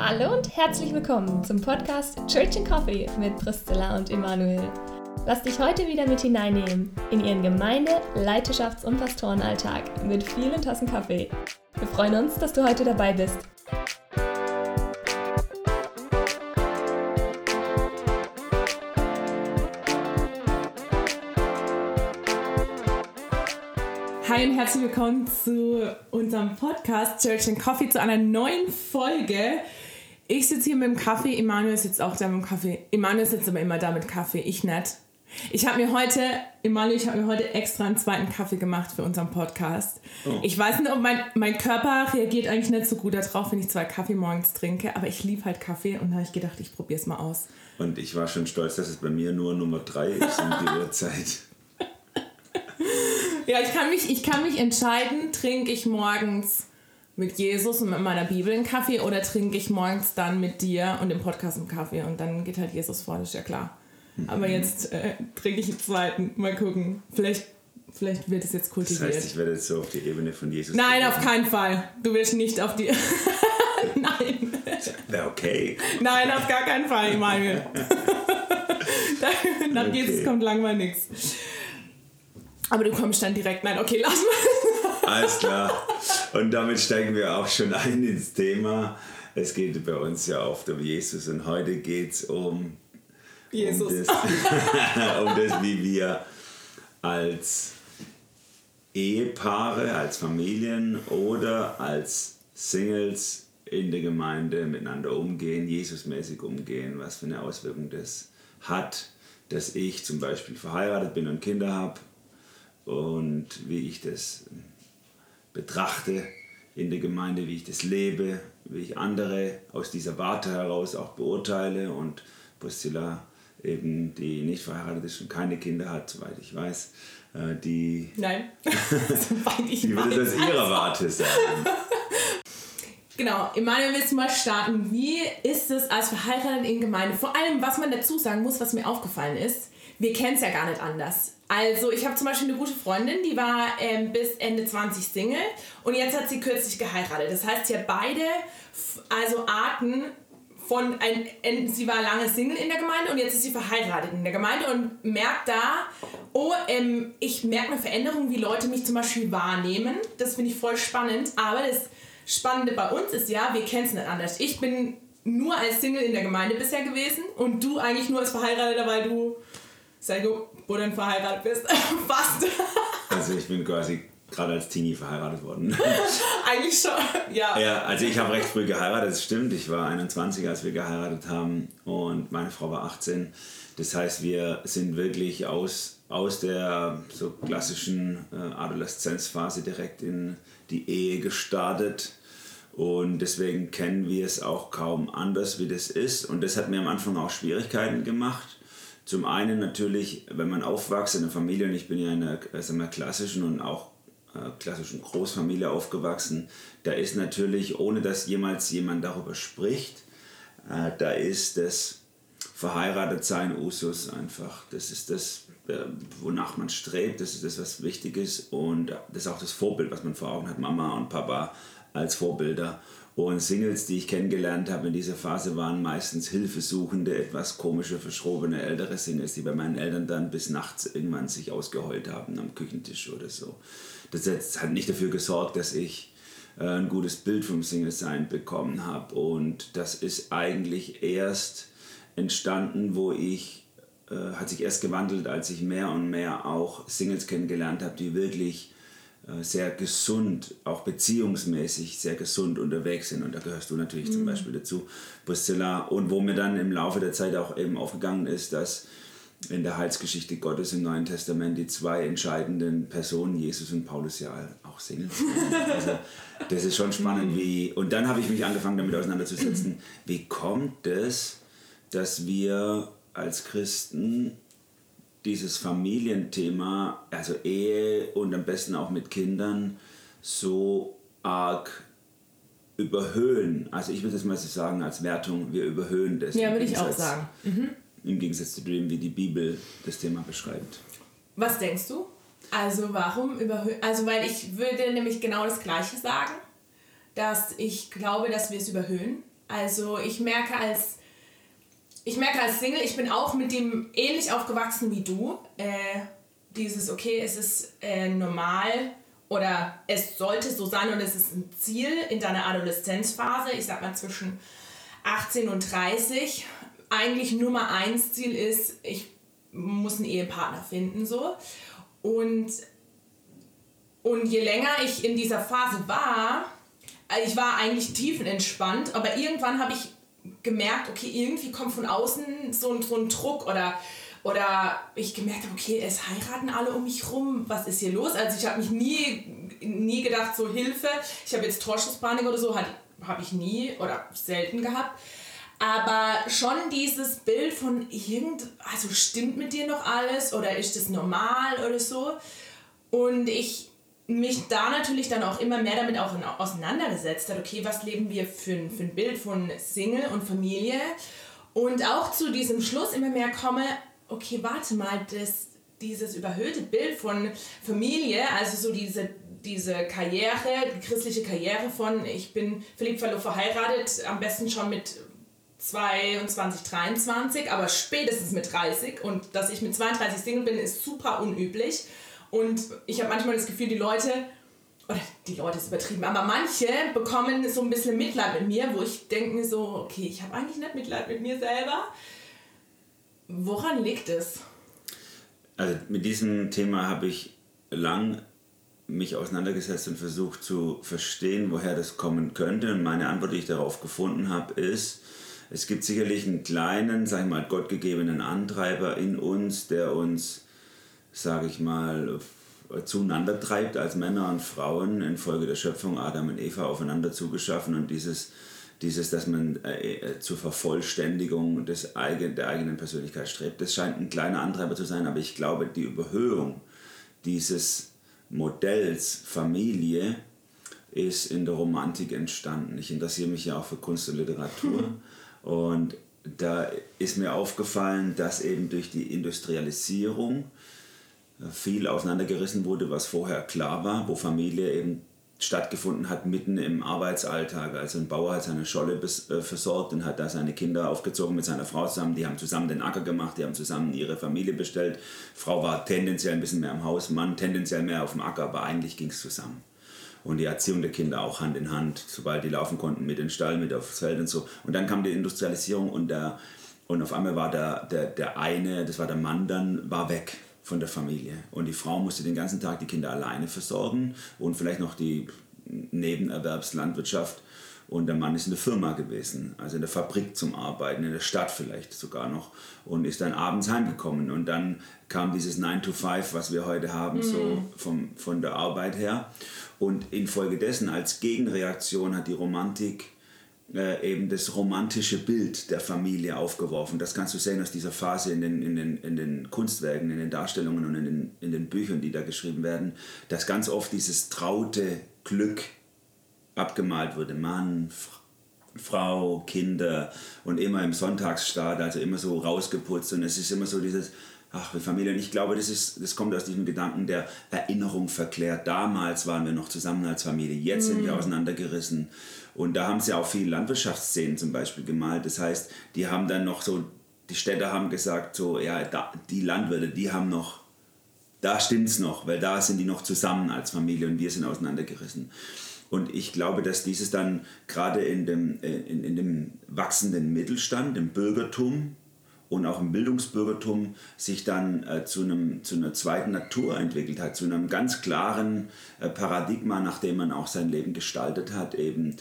Hallo und herzlich willkommen zum Podcast Church and Coffee mit Priscilla und Emanuel. Lass dich heute wieder mit hineinnehmen in ihren Gemeinde-, Leiterschafts- und Pastorenalltag mit vielen Tassen Kaffee. Wir freuen uns, dass du heute dabei bist. Hi und herzlich willkommen zu unserem Podcast Church and Coffee, zu einer neuen Folge. Ich sitze hier mit dem Kaffee, Emanuel sitzt auch da mit dem Kaffee. Emanuel sitzt aber immer da mit Kaffee, ich nicht. Ich habe mir heute, Emanuel, ich habe mir heute extra einen zweiten Kaffee gemacht für unseren Podcast. Oh. Ich weiß nicht, ob mein, mein Körper reagiert eigentlich nicht so gut darauf, wenn ich zwei Kaffee morgens trinke, aber ich liebe halt Kaffee und da habe ich gedacht, ich probiere es mal aus. Und ich war schon stolz, dass es bei mir nur Nummer drei ist um die Uhrzeit. Ja, ich kann mich, ich kann mich entscheiden, trinke ich morgens mit Jesus und mit meiner Bibel einen Kaffee oder trinke ich morgens dann mit dir und im Podcast einen Kaffee und dann geht halt Jesus vor, das ist ja klar. Aber mhm. jetzt äh, trinke ich einen zweiten. Mal gucken. Vielleicht, vielleicht wird es jetzt kultiviert. Das heißt, ich werde jetzt so auf die Ebene von Jesus. Nein, gehen. auf keinen Fall. Du willst nicht auf die. Nein. Wäre okay. Nein, auf gar keinen Fall, Emanuel. Nach okay. Jesus kommt langweilig nichts. Aber du kommst dann direkt, nein, okay, lass mal. Alles klar. Und damit steigen wir auch schon ein ins Thema. Es geht bei uns ja oft um Jesus und heute geht es um, Jesus. Um, das, um das, wie wir als Ehepaare, als Familien oder als Singles in der Gemeinde miteinander umgehen, Jesusmäßig umgehen, was für eine Auswirkung das hat, dass ich zum Beispiel verheiratet bin und Kinder habe und wie ich das betrachte in der Gemeinde, wie ich das lebe, wie ich andere aus dieser Warte heraus auch beurteile und Priscilla eben, die nicht verheiratet ist und keine Kinder hat, soweit ich weiß, äh, die, Nein, soweit ich die würde das ihrer Warte sagen. Genau, Emanuel, willst du mal starten? Wie ist es als verheiratet in Gemeinde? Vor allem, was man dazu sagen muss, was mir aufgefallen ist, wir kennen es ja gar nicht anders. Also ich habe zum Beispiel eine gute Freundin, die war ähm, bis Ende 20 Single und jetzt hat sie kürzlich geheiratet. Das heißt, sie hat beide also Arten von ein, sie war lange Single in der Gemeinde und jetzt ist sie verheiratet in der Gemeinde und merkt da, oh, ähm, ich merke eine Veränderung, wie Leute mich zum Beispiel wahrnehmen. Das finde ich voll spannend. Aber das Spannende bei uns ist ja, wir kennen es nicht anders. Ich bin nur als Single in der Gemeinde bisher gewesen und du eigentlich nur als Verheirateter, weil du sehr gut wo du verheiratet bist. Fast. Also ich bin quasi gerade als Teenie verheiratet worden. Eigentlich schon, ja. Ja, also ich habe recht früh geheiratet, das stimmt. Ich war 21, als wir geheiratet haben und meine Frau war 18. Das heißt, wir sind wirklich aus, aus der so klassischen äh, Adoleszenzphase direkt in die Ehe gestartet. Und deswegen kennen wir es auch kaum anders, wie das ist. Und das hat mir am Anfang auch Schwierigkeiten gemacht zum einen natürlich, wenn man aufwächst in einer Familie, und ich bin ja in einer sagen wir, klassischen und auch äh, klassischen Großfamilie aufgewachsen, da ist natürlich, ohne dass jemals jemand darüber spricht, äh, da ist das Verheiratetsein Usus einfach. Das ist das, äh, wonach man strebt, das ist das, was wichtig ist und das ist auch das Vorbild, was man vor Augen hat, Mama und Papa als Vorbilder. Und Singles, die ich kennengelernt habe in dieser Phase, waren meistens hilfesuchende, etwas komische, verschrobene ältere Singles, die bei meinen Eltern dann bis nachts irgendwann sich ausgeheult haben am Küchentisch oder so. Das hat nicht dafür gesorgt, dass ich äh, ein gutes Bild vom Single-Sein bekommen habe. Und das ist eigentlich erst entstanden, wo ich, äh, hat sich erst gewandelt, als ich mehr und mehr auch Singles kennengelernt habe, die wirklich sehr gesund, auch beziehungsmäßig sehr gesund unterwegs sind. Und da gehörst du natürlich mhm. zum Beispiel dazu, Priscilla. Und wo mir dann im Laufe der Zeit auch eben aufgegangen ist, dass in der Heilsgeschichte Gottes im Neuen Testament die zwei entscheidenden Personen, Jesus und Paulus, ja auch Singles sind. Also das ist schon spannend, mhm. wie. Und dann habe ich mich angefangen damit auseinanderzusetzen, wie kommt es, dass wir als Christen dieses Familienthema, also Ehe und am besten auch mit Kindern, so arg überhöhen. Also ich würde das mal so sagen als Wertung, wir überhöhen das. Ja, würde ich auch sagen. Mhm. Im Gegensatz zu dem, wie die Bibel das Thema beschreibt. Was denkst du? Also warum überhöhen? Also weil ich würde nämlich genau das Gleiche sagen, dass ich glaube, dass wir es überhöhen. Also ich merke als ich merke als Single, ich bin auch mit dem ähnlich aufgewachsen wie du. Äh, dieses, okay, es ist äh, normal oder es sollte so sein und es ist ein Ziel in deiner Adoleszenzphase, ich sag mal zwischen 18 und 30. Eigentlich Nummer eins Ziel ist, ich muss einen Ehepartner finden, so. Und, und je länger ich in dieser Phase war, also ich war eigentlich tiefenentspannt, aber irgendwann habe ich gemerkt, okay, irgendwie kommt von außen so, ein, so ein Druck oder, oder ich gemerkt habe, okay, es heiraten alle um mich rum, was ist hier los? Also ich habe mich nie, nie gedacht, so Hilfe, ich habe jetzt Torschusspanik oder so, habe ich nie oder selten gehabt. Aber schon dieses Bild von irgend, also stimmt mit dir noch alles oder ist das normal oder so. Und ich mich da natürlich dann auch immer mehr damit auch auseinandergesetzt hat, okay, was leben wir für ein, für ein Bild von Single und Familie. Und auch zu diesem Schluss immer mehr komme, okay, warte mal, das, dieses überhöhte Bild von Familie, also so diese, diese Karriere, die christliche Karriere von, ich bin verliebt, verlobt, verheiratet, am besten schon mit 22, 23, aber spätestens mit 30. Und dass ich mit 32 Single bin, ist super unüblich. Und ich habe manchmal das Gefühl, die Leute, oder die Leute ist übertrieben, aber manche bekommen so ein bisschen Mitleid mit mir, wo ich denke mir so, okay, ich habe eigentlich nicht Mitleid mit mir selber. Woran liegt es? Also mit diesem Thema habe ich lang mich auseinandergesetzt und versucht zu verstehen, woher das kommen könnte. Und meine Antwort, die ich darauf gefunden habe, ist, es gibt sicherlich einen kleinen, sag ich mal, gottgegebenen Antreiber in uns, der uns, sage ich mal, zueinander treibt als Männer und Frauen infolge der Schöpfung Adam und Eva aufeinander zugeschaffen und dieses, dieses dass man äh, äh, zur Vervollständigung des eigen, der eigenen Persönlichkeit strebt. Das scheint ein kleiner Antreiber zu sein, aber ich glaube, die Überhöhung dieses Modells Familie ist in der Romantik entstanden. Ich interessiere mich ja auch für Kunst und Literatur. Und da ist mir aufgefallen, dass eben durch die Industrialisierung äh, viel auseinandergerissen wurde, was vorher klar war, wo Familie eben stattgefunden hat mitten im Arbeitsalltag. Also ein Bauer hat seine Scholle bis, äh, versorgt und hat da seine Kinder aufgezogen mit seiner Frau zusammen. Die haben zusammen den Acker gemacht, die haben zusammen ihre Familie bestellt. Frau war tendenziell ein bisschen mehr im Haus, Mann tendenziell mehr auf dem Acker, aber eigentlich ging es zusammen und die Erziehung der Kinder auch Hand in Hand, sobald die laufen konnten, mit den Stall, mit aufs Feld und so. Und dann kam die Industrialisierung und, der, und auf einmal war der, der, der eine, das war der Mann dann, war weg von der Familie. Und die Frau musste den ganzen Tag die Kinder alleine versorgen und vielleicht noch die Nebenerwerbslandwirtschaft und der Mann ist in der Firma gewesen, also in der Fabrik zum Arbeiten, in der Stadt vielleicht sogar noch. Und ist dann abends heimgekommen. Und dann kam dieses 9 to 5, was wir heute haben, mhm. so vom, von der Arbeit her. Und infolgedessen als Gegenreaktion hat die Romantik äh, eben das romantische Bild der Familie aufgeworfen. Das kannst du sehen aus dieser Phase in den, in den, in den Kunstwerken, in den Darstellungen und in den, in den Büchern, die da geschrieben werden, dass ganz oft dieses traute Glück abgemalt wurde. Mann, Frau, Kinder und immer im Sonntagsstaat, also immer so rausgeputzt. Und es ist immer so dieses, ach, wie Familie. Und ich glaube, das, ist, das kommt aus diesem Gedanken der Erinnerung verklärt. Damals waren wir noch zusammen als Familie, jetzt sind wir mhm. auseinandergerissen. Und da haben sie auch viele Landwirtschaftsszenen zum Beispiel gemalt. Das heißt, die haben dann noch so, die Städter haben gesagt, so, ja, da, die Landwirte, die haben noch, da stimmt's noch, weil da sind die noch zusammen als Familie und wir sind auseinandergerissen. Und ich glaube, dass dieses dann gerade in dem, äh, in, in dem wachsenden Mittelstand, im Bürgertum und auch im Bildungsbürgertum sich dann äh, zu, einem, zu einer zweiten Natur entwickelt hat, zu einem ganz klaren äh, Paradigma, nach dem man auch sein Leben gestaltet hat. Eben,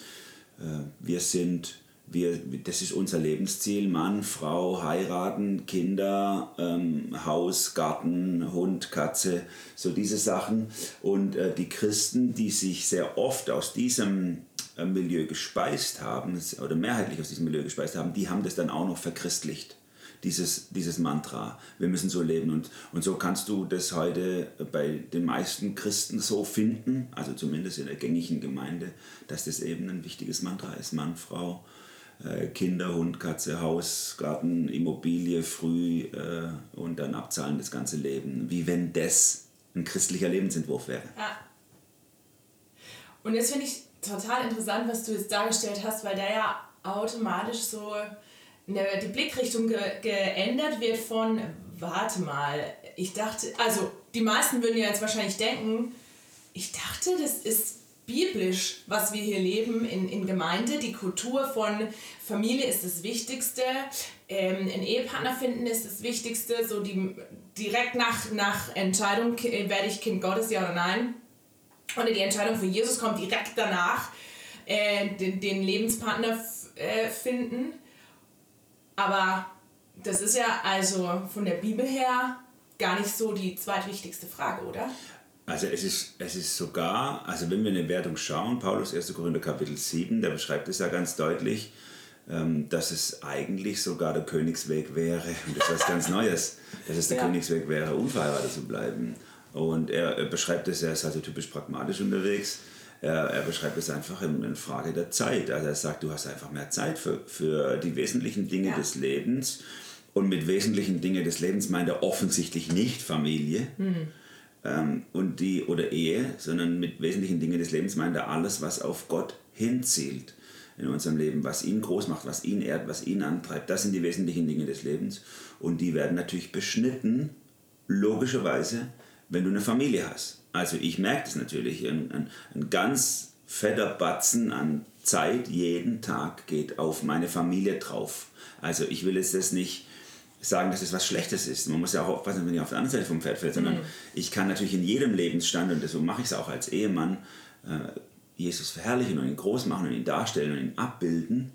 äh, wir sind wir, das ist unser Lebensziel, Mann, Frau, heiraten, Kinder, ähm, Haus, Garten, Hund, Katze, so diese Sachen. Und äh, die Christen, die sich sehr oft aus diesem äh, Milieu gespeist haben, oder mehrheitlich aus diesem Milieu gespeist haben, die haben das dann auch noch verchristlicht. Dieses, dieses Mantra, wir müssen so leben. Und, und so kannst du das heute bei den meisten Christen so finden, also zumindest in der gängigen Gemeinde, dass das eben ein wichtiges Mantra ist. Mann, Frau, äh, Kinder, Hund, Katze, Haus, Garten, Immobilie früh äh, und dann abzahlen das ganze Leben. Wie wenn das ein christlicher Lebensentwurf wäre. Ja. Und jetzt finde ich total interessant, was du jetzt dargestellt hast, weil der ja automatisch so die Blickrichtung ge geändert wird von, warte mal, ich dachte, also die meisten würden ja jetzt wahrscheinlich denken, ich dachte, das ist biblisch, was wir hier leben in, in Gemeinde. Die Kultur von Familie ist das Wichtigste. Ähm, einen Ehepartner finden ist das Wichtigste. So die, direkt nach, nach Entscheidung, werde ich Kind Gottes, ja oder nein. Und die Entscheidung für Jesus kommt direkt danach, äh, den, den Lebenspartner äh, finden. Aber das ist ja also von der Bibel her gar nicht so die zweitwichtigste Frage, oder? Also es ist, es ist sogar, also wenn wir in die Wertung schauen, Paulus 1. Korinther Kapitel 7, der beschreibt es ja ganz deutlich, ähm, dass es eigentlich sogar der Königsweg wäre, und das ist was ganz Neues, dass es der ja. Königsweg wäre, unverheiratet zu bleiben. Und er, er beschreibt es, er ist also typisch pragmatisch unterwegs, er, er beschreibt es einfach in, Frage der Zeit. Also er sagt, du hast einfach mehr Zeit für, für die wesentlichen Dinge ja. des Lebens. Und mit wesentlichen Dingen des Lebens meint er offensichtlich nicht Familie. Mhm ähm, und die, oder Ehe, sondern mit wesentlichen Dingen des Lebens meint er alles, was auf Gott hinzielt in unserem Leben, was ihn groß macht, was ihn ehrt, was ihn antreibt. Das sind die wesentlichen Dinge des Lebens. Und die werden natürlich beschnitten, logischerweise, wenn du eine Familie hast. Also ich merke das natürlich, ein, ein, ein ganz fetter Batzen an Zeit jeden Tag geht auf meine Familie drauf. Also ich will jetzt das nicht sagen, dass es was Schlechtes ist. Man muss ja auch aufpassen, wenn ich auf der anderen Seite vom Pferd fällt, sondern mhm. ich kann natürlich in jedem Lebensstand, und so mache ich es auch als Ehemann, äh, Jesus verherrlichen und ihn groß machen und ihn darstellen und ihn abbilden.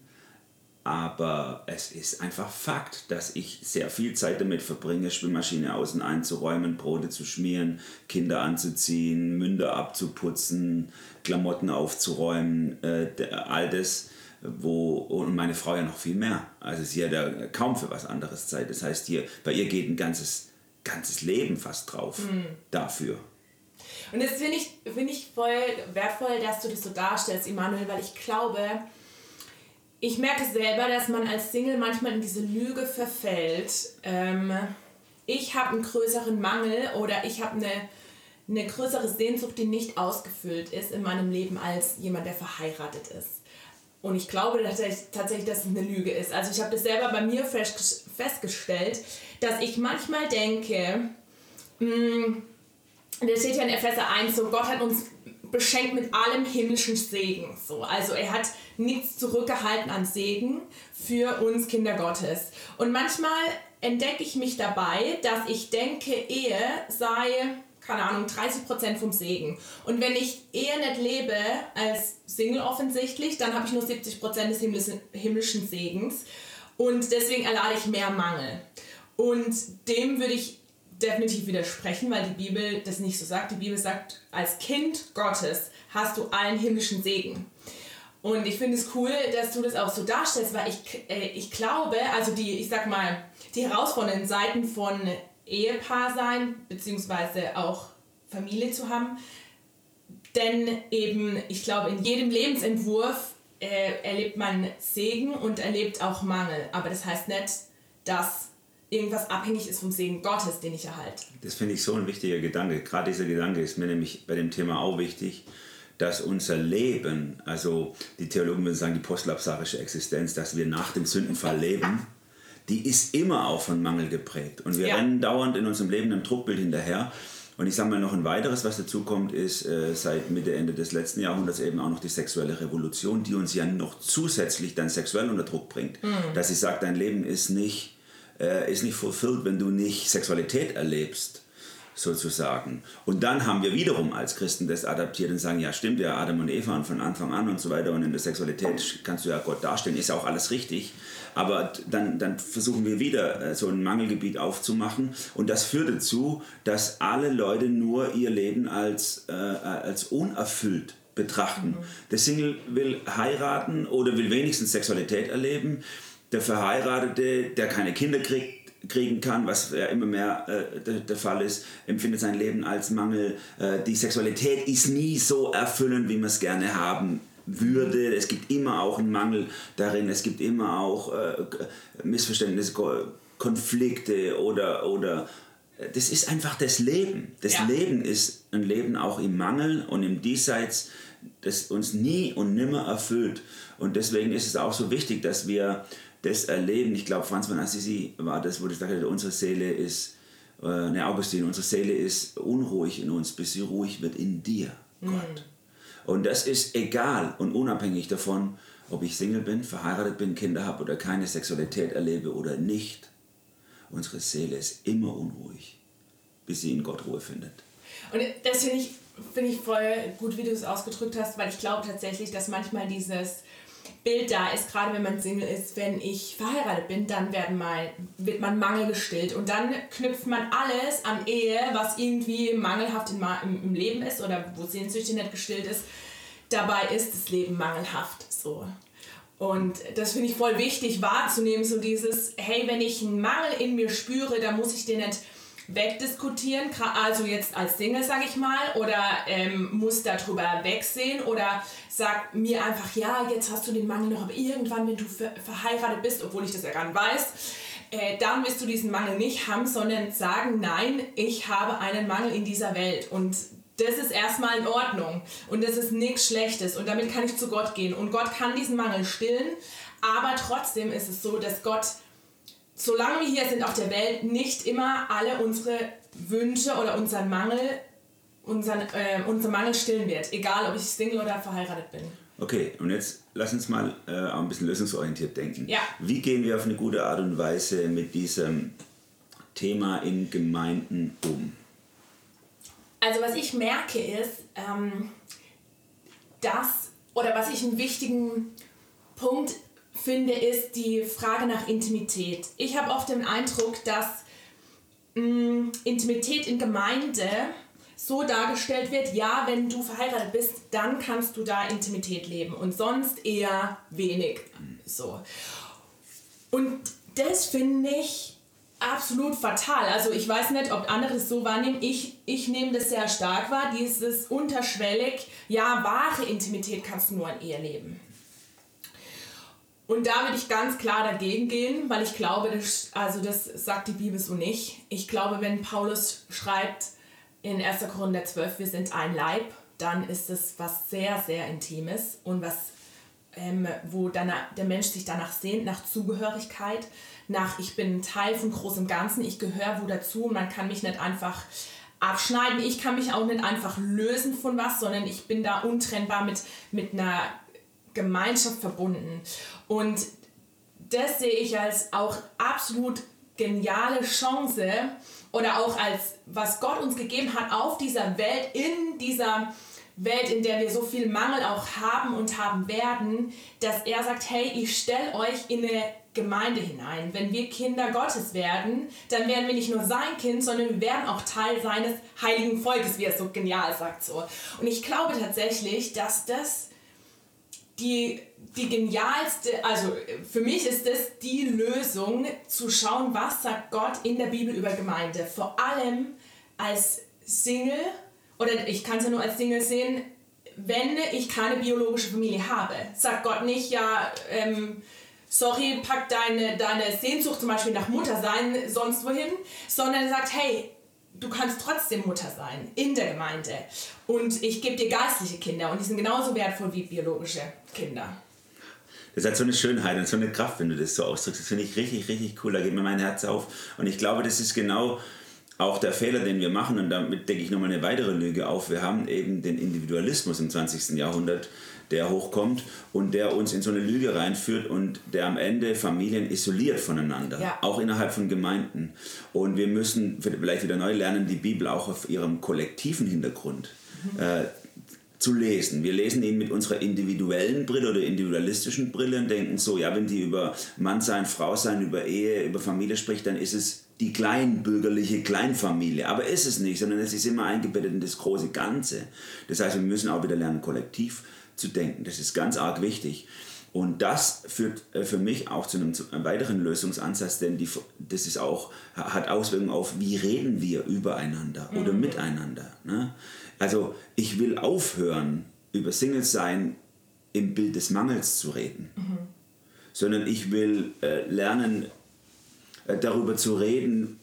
Aber es ist einfach Fakt, dass ich sehr viel Zeit damit verbringe, Schwimmmaschine außen einzuräumen, Brote zu schmieren, Kinder anzuziehen, Münder abzuputzen, Klamotten aufzuräumen, äh, all das wo und meine Frau ja noch viel mehr. Also sie hat ja kaum für was anderes Zeit. Das heißt, hier, bei ihr geht ein ganzes, ganzes Leben fast drauf mhm. dafür. Und das finde ich, find ich voll wertvoll, dass du das so darstellst, Immanuel, weil ich glaube, ich merke selber, dass man als Single manchmal in diese Lüge verfällt. Ähm, ich habe einen größeren Mangel oder ich habe eine, eine größere Sehnsucht, die nicht ausgefüllt ist in meinem Leben als jemand, der verheiratet ist. Und ich glaube tatsächlich, dass es eine Lüge ist. Also ich habe das selber bei mir festgestellt, dass ich manchmal denke, mh, hm, da steht ja in Epheser 1 so, Gott hat uns beschenkt mit allem himmlischen Segen. So. Also er hat nichts zurückgehalten an Segen für uns Kinder Gottes. Und manchmal entdecke ich mich dabei, dass ich denke, Ehe sei keine Ahnung, 30% vom Segen. Und wenn ich eher nicht lebe als Single offensichtlich, dann habe ich nur 70% des himmlischen Segens. Und deswegen erlade ich mehr Mangel. Und dem würde ich definitiv widersprechen, weil die Bibel das nicht so sagt. Die Bibel sagt, als Kind Gottes hast du allen himmlischen Segen. Und ich finde es cool, dass du das auch so darstellst, weil ich, äh, ich glaube, also die, ich sag mal, die herausfordernden Seiten von Ehepaar sein, beziehungsweise auch Familie zu haben. Denn eben, ich glaube, in jedem Lebensentwurf äh, erlebt man Segen und erlebt auch Mangel. Aber das heißt nicht, dass irgendwas abhängig ist vom Segen Gottes, den ich erhalte. Das finde ich so ein wichtiger Gedanke. Gerade dieser Gedanke ist mir nämlich bei dem Thema auch wichtig, dass unser Leben, also die Theologen würden sagen, die postlapsarische Existenz, dass wir nach dem Sündenfall leben die ist immer auch von Mangel geprägt. Und wir ja. rennen dauernd in unserem Leben einem Druckbild hinterher. Und ich sage mal noch ein weiteres, was dazu kommt, ist äh, seit Mitte, Ende des letzten Jahrhunderts eben auch noch die sexuelle Revolution, die uns ja noch zusätzlich dann sexuell unter Druck bringt. Mhm. Dass sie sagt, dein Leben ist nicht, äh, ist nicht fulfilled, wenn du nicht Sexualität erlebst sozusagen. Und dann haben wir wiederum als Christen das adaptiert und sagen, ja stimmt, ja, Adam und Eva und von Anfang an und so weiter und in der Sexualität kannst du ja Gott darstellen, ist ja auch alles richtig. Aber dann, dann versuchen wir wieder äh, so ein Mangelgebiet aufzumachen und das führt dazu, dass alle Leute nur ihr Leben als, äh, als unerfüllt betrachten. Mhm. Der Single will heiraten oder will wenigstens Sexualität erleben. Der Verheiratete, der keine Kinder kriegt, kriegen kann, was ja immer mehr äh, der, der, Fall ist, empfindet sein Leben als Mangel. Äh, die Sexualität ist nie so erfüllend, wie man es gerne haben würde. Es gibt immer auch einen Mangel darin, es gibt immer auch äh, Missverständnisse, Konflikte oder, oder äh, das ist einfach das Leben. Das ja. Leben ist ein Leben auch im Mangel und im Diesseits das uns nie und nimmer erfüllt. Und deswegen ist es auch so wichtig, dass wir das erleben. Ich glaube, Franz von Assisi war das, wo ich sagte, unsere Seele ist, äh, ne, Augustin, unsere Seele ist unruhig in uns, bis sie ruhig wird in dir, Gott. Mhm. Und das ist egal und unabhängig davon, ob ich Single bin, verheiratet bin, Kinder habe oder keine Sexualität erlebe oder nicht. Unsere Seele ist immer unruhig, bis sie in Gott Ruhe findet. Und das finde ich, find ich voll gut, wie du es ausgedrückt hast, weil ich glaube tatsächlich, dass manchmal dieses Bild da ist, gerade wenn man Single ist, wenn ich verheiratet bin, dann werden mal, wird man Mangel gestillt und dann knüpft man alles an Ehe, was irgendwie mangelhaft im, im Leben ist oder wo Sehnsüchte nicht gestillt ist. Dabei ist das Leben mangelhaft so. Und das finde ich voll wichtig wahrzunehmen, so dieses, hey, wenn ich einen Mangel in mir spüre, dann muss ich den nicht wegdiskutieren, also jetzt als Single, sage ich mal, oder ähm, muss darüber wegsehen oder sag mir einfach, ja, jetzt hast du den Mangel noch, aber irgendwann, wenn du ver verheiratet bist, obwohl ich das ja gar nicht weiß, äh, dann wirst du diesen Mangel nicht haben, sondern sagen, nein, ich habe einen Mangel in dieser Welt und das ist erstmal in Ordnung und das ist nichts Schlechtes und damit kann ich zu Gott gehen und Gott kann diesen Mangel stillen, aber trotzdem ist es so, dass Gott solange wir hier sind auf der Welt, nicht immer alle unsere Wünsche oder unseren Mangel, unseren, äh, unseren Mangel stillen wird. Egal, ob ich Single oder verheiratet bin. Okay, und jetzt lass uns mal äh, ein bisschen lösungsorientiert denken. Ja. Wie gehen wir auf eine gute Art und Weise mit diesem Thema in Gemeinden um? Also was ich merke ist, ähm, dass, oder was ich einen wichtigen Punkt finde, ist die Frage nach Intimität. Ich habe oft den Eindruck, dass mh, mm, Intimität in Gemeinde so dargestellt wird, ja, wenn du verheiratet bist, dann kannst du da Intimität leben und sonst eher wenig. So. Und das finde ich absolut fatal. Also ich weiß nicht, ob andere es so wahrnehmen. Ich, ich nehme das sehr stark wahr, dieses unterschwellig, ja, wahre Intimität kannst du nur in Ehe leben. Und da würde ich ganz klar dagegen gehen, weil ich glaube, das, also das sagt die Bibel so nicht. Ich glaube, wenn Paulus schreibt in 1. Korinther 12, wir sind ein Leib, dann ist es was sehr, sehr Intimes und was, ähm, wo dann der Mensch sich danach sehnt, nach Zugehörigkeit, nach ich bin Teil von großem Ganzen, ich gehöre wo dazu und man kann mich nicht einfach abschneiden. Ich kann mich auch nicht einfach lösen von was, sondern ich bin da untrennbar mit, mit einer Gemeinschaft verbunden. Und das sehe ich als auch absolut geniale Chance oder auch als was Gott uns gegeben hat auf dieser Welt, in dieser Welt, in der wir so viel Mangel auch haben und haben werden, dass er sagt, hey, ich stelle euch in eine Gemeinde hinein. Wenn wir Kinder Gottes werden, dann werden wir nicht nur sein Kind, sondern wir werden auch Teil seines heiligen Volkes, wie er so genial sagt so. Und ich glaube tatsächlich, dass das die, die genialste, also für mich ist das die Lösung, zu schauen, was sagt Gott in der Bibel über Gemeinde. Vor allem als Single, oder ich kann es ja nur als Single sehen, wenn ich keine biologische Familie habe. Sagt Gott nicht, ja, ähm, sorry, pack deine, deine Sehnsucht zum Beispiel nach Mutter sein, sonst wohin, sondern sagt, hey, du kannst trotzdem Mutter sein in der Gemeinde. Und ich gebe dir geistliche Kinder und die sind genauso wertvoll wie biologische Kinder. Das hat so eine Schönheit und so eine Kraft, wenn du das so ausdrückst. Das finde ich richtig, richtig cool. Da geht mir mein Herz auf. Und ich glaube, das ist genau auch der Fehler, den wir machen. Und damit decke ich nochmal eine weitere Lüge auf. Wir haben eben den Individualismus im 20. Jahrhundert der hochkommt und der uns in so eine Lüge reinführt und der am Ende Familien isoliert voneinander, ja. auch innerhalb von Gemeinden. Und wir müssen vielleicht wieder neu lernen, die Bibel auch auf ihrem kollektiven Hintergrund mhm. äh, zu lesen. Wir lesen ihn mit unserer individuellen Brille oder individualistischen Brille und denken so, ja, wenn die über Mann sein, Frau sein, über Ehe, über Familie spricht, dann ist es die kleinbürgerliche Kleinfamilie. Aber ist es nicht, sondern es ist immer eingebettet in das große Ganze. Das heißt, wir müssen auch wieder lernen, kollektiv zu denken. Das ist ganz arg wichtig. Und das führt äh, für mich auch zu einem, weiteren Lösungsansatz, denn die, das ist auch, hat Auswirkungen auf, wie reden wir übereinander mhm. oder miteinander. Ne? Also ich will aufhören, über Singles sein im Bild des Mangels zu reden, mhm. sondern ich will äh, lernen, äh, darüber zu reden,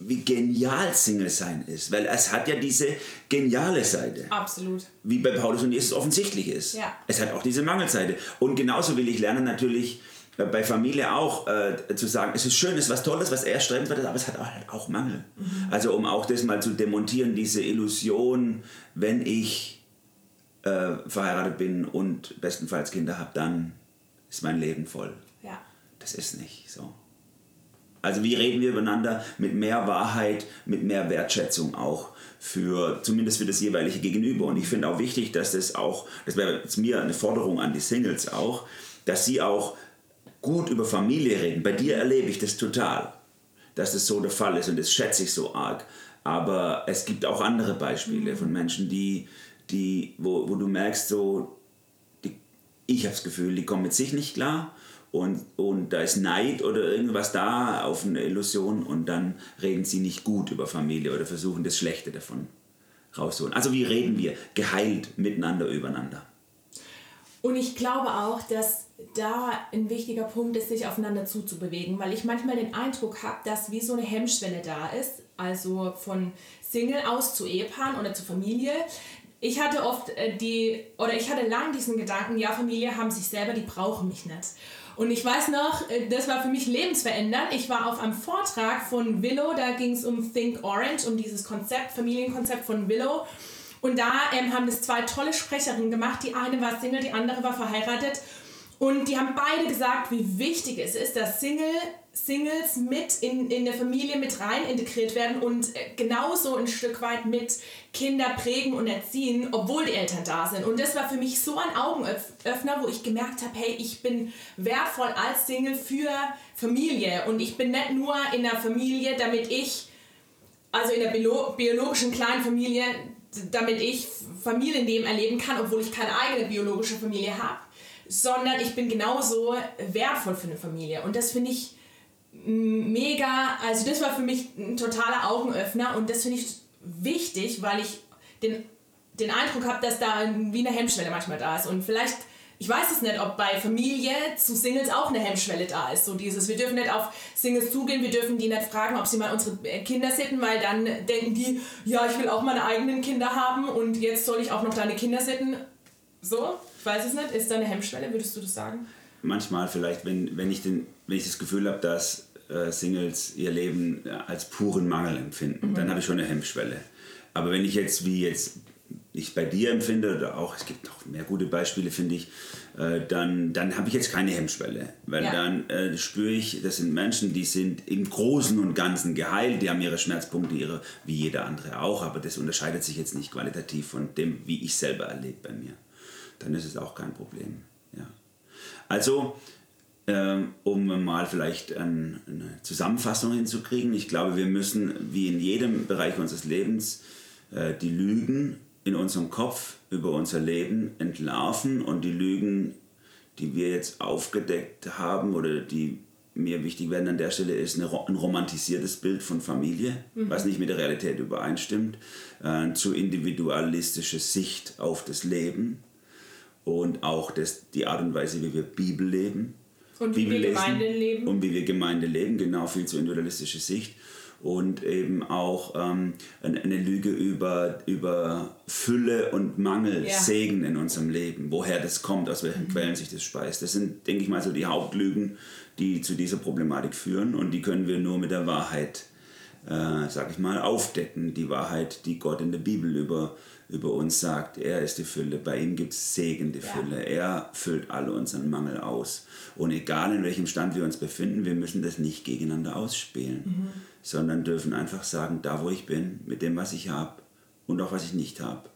wie genial Single sein ist, weil es hat ja diese geniale Seite. Absolut. Wie bei Paulus und Jesus offensichtlich ist. Ja. Es hat auch diese Mangelseite. Und genauso will ich lernen natürlich äh, bei Familie auch äh, zu sagen, es ist schön, es ist was Tolles, was er strebenswert ist, aber es hat auch, halt auch Mangel. Mhm. Also um auch das mal zu demontieren, diese Illusion, wenn ich äh, verheiratet bin und bestenfalls Kinder habe, dann ist mein Leben voll. Ja. Das ist nicht so. Also wie reden wir übereinander mit mehr Wahrheit, mit mehr Wertschätzung auch für zumindest für das jeweilige Gegenüber. Und ich finde auch wichtig, dass das auch, das wäre mir eine Forderung an die Singles auch, dass sie auch gut über Familie reden. Bei dir erlebe ich das total, dass das so der Fall ist und das schätze ich so arg. Aber es gibt auch andere Beispiele von Menschen, die, die, wo, wo du merkst, so, die, ich habe das Gefühl, die kommen mit sich nicht klar und, und da ist Neid oder irgendwas da auf eine Illusion und dann reden sie nicht gut über Familie oder versuchen das Schlechte davon rauszuholen. Also wie reden wir geheilt miteinander übereinander? Und ich glaube auch, dass da ein wichtiger Punkt ist, sich aufeinander zuzubewegen, weil ich manchmal den Eindruck habe, dass wie so eine Hemmschwelle da ist, also von Single aus zu Ehepaaren oder zu Familie. Ich hatte oft äh, die, oder ich hatte lang diesen Gedanken, ja, Familie haben sich selber, die brauchen mich nicht. Und ich weiß noch, äh, das war für mich lebensverändernd. Ich war auf einem Vortrag von Willow, da ging es um Think Orange, um dieses Konzept, Familienkonzept von Willow. Und da ähm, haben das zwei tolle Sprecherinnen gemacht. Die eine war Single, die andere war verheiratet. Und die haben beide gesagt, wie wichtig es ist, dass Single Singles mit in, in der Familie mit rein integriert werden und äh, genauso ein Stück weit mit Kinder prägen und erziehen, obwohl die Eltern da sind. Und das war für mich so ein Augenöffner, wo ich gemerkt habe, hey, ich bin wertvoll als Single für Familie und ich bin nicht nur in der Familie, damit ich, also in der biologischen kleinen Familie, damit ich Familienleben erleben kann, obwohl ich keine eigene biologische Familie habe, sondern ich bin genauso wertvoll für eine Familie. Und das finde ich mega, also das war für mich ein totaler Augenöffner und das finde ich wichtig, weil ich den, den Eindruck habe, dass da wie eine Hemmschwelle manchmal da ist. Und vielleicht, ich weiß es nicht, ob bei Familie zu Singles auch eine Hemmschwelle da ist, so dieses, wir dürfen nicht auf Singles zugehen, wir dürfen die nicht fragen, ob sie mal unsere Kinder sitten, weil dann denken die, ja, ich will auch meine eigenen Kinder haben und jetzt soll ich auch noch deine Kinder sitten, so, ich weiß es nicht, ist da eine Hemmschwelle, würdest du das sagen? Manchmal vielleicht, wenn, wenn, ich, den, wenn ich das Gefühl habe, dass äh, Singles ihr Leben äh, als puren Mangel empfinden, mhm. dann habe ich schon eine Hemmschwelle. Aber wenn ich jetzt, wie jetzt ich bei dir empfinde, oder auch, es gibt noch mehr gute Beispiele, finde ich, äh, dann, dann habe ich jetzt keine Hemmschwelle. Weil ja. dann äh, spüre ich, das sind Menschen, die sind im Großen und Ganzen geheilt, die haben ihre Schmerzpunkte, ihre, wie jeder andere auch, aber das unterscheidet sich jetzt nicht qualitativ von dem, wie ich selber erlebe bei mir. Dann ist es auch kein Problem. Also, ähm, um mal vielleicht eine Zusammenfassung hinzukriegen. Ich glaube, wir müssen, wie in jedem Bereich unseres Lebens, äh, die Lügen in unserem Kopf über unser Leben entlarven und die Lügen, die wir jetzt aufgedeckt haben oder die mir wichtig werden an der Stelle, ist ein romantisiertes Bild von Familie, mhm. was nicht mit der Realität übereinstimmt, äh, zu individualistische Sicht auf das Leben und auch das, die Art und Weise, wie wir Bibel leben und wie wir Gemeinde leben. Und wie wir Gemeinde leben, genau, viel zu individualistische Sicht. Und eben auch ähm, eine Lüge über, über Fülle und Mangel, ja. Segen in unserem Leben. Woher das kommt, aus welchen mhm. Quellen sich das speist. Das sind, denke ich mal, so die Hauptlügen, die zu dieser Problematik führen. Und die können wir nur mit der Wahrheit, äh, sag ich mal, aufdecken. Die Wahrheit, die Gott in der Bibel über über uns sagt, er ist die Fülle, bei ihm gibt es Segen, die ja. Fülle, er füllt alle unseren Mangel aus. Und egal in welchem Stand wir uns befinden, wir müssen das nicht gegeneinander ausspielen, mhm. sondern dürfen einfach sagen, da wo ich bin, mit dem, was ich habe und auch was ich nicht habe,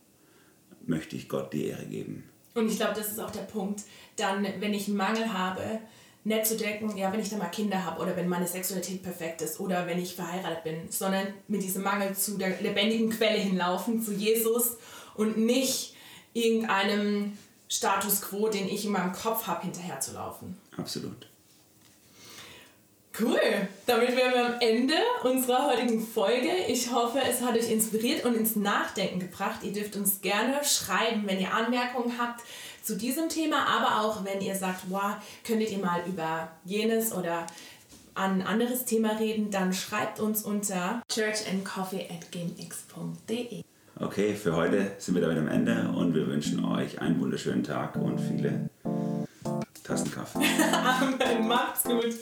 möchte ich Gott die Ehre geben. Und ich glaube, das ist auch der Punkt, dann, wenn ich einen Mangel habe, nicht zu denken, ja, wenn ich dann mal Kinder habe oder wenn meine Sexualität perfekt ist oder wenn ich verheiratet bin, sondern mit diesem Mangel zu der lebendigen Quelle hinlaufen, zu Jesus und nicht irgendeinem Status quo, den ich in meinem Kopf habe, hinterherzulaufen. Absolut. Cool. Damit wären wir am Ende unserer heutigen Folge. Ich hoffe, es hat euch inspiriert und ins Nachdenken gebracht. Ihr dürft uns gerne schreiben, wenn ihr Anmerkungen habt zu diesem Thema, aber auch wenn ihr sagt, wow, könntet ihr mal über jenes oder an ein anderes Thema reden, dann schreibt uns unter churchandcoffee at gmx.de. Okay, für heute sind wir damit am Ende und wir wünschen euch einen wunderschönen Tag und viele Tassen Kaffee. Amen, macht's gut.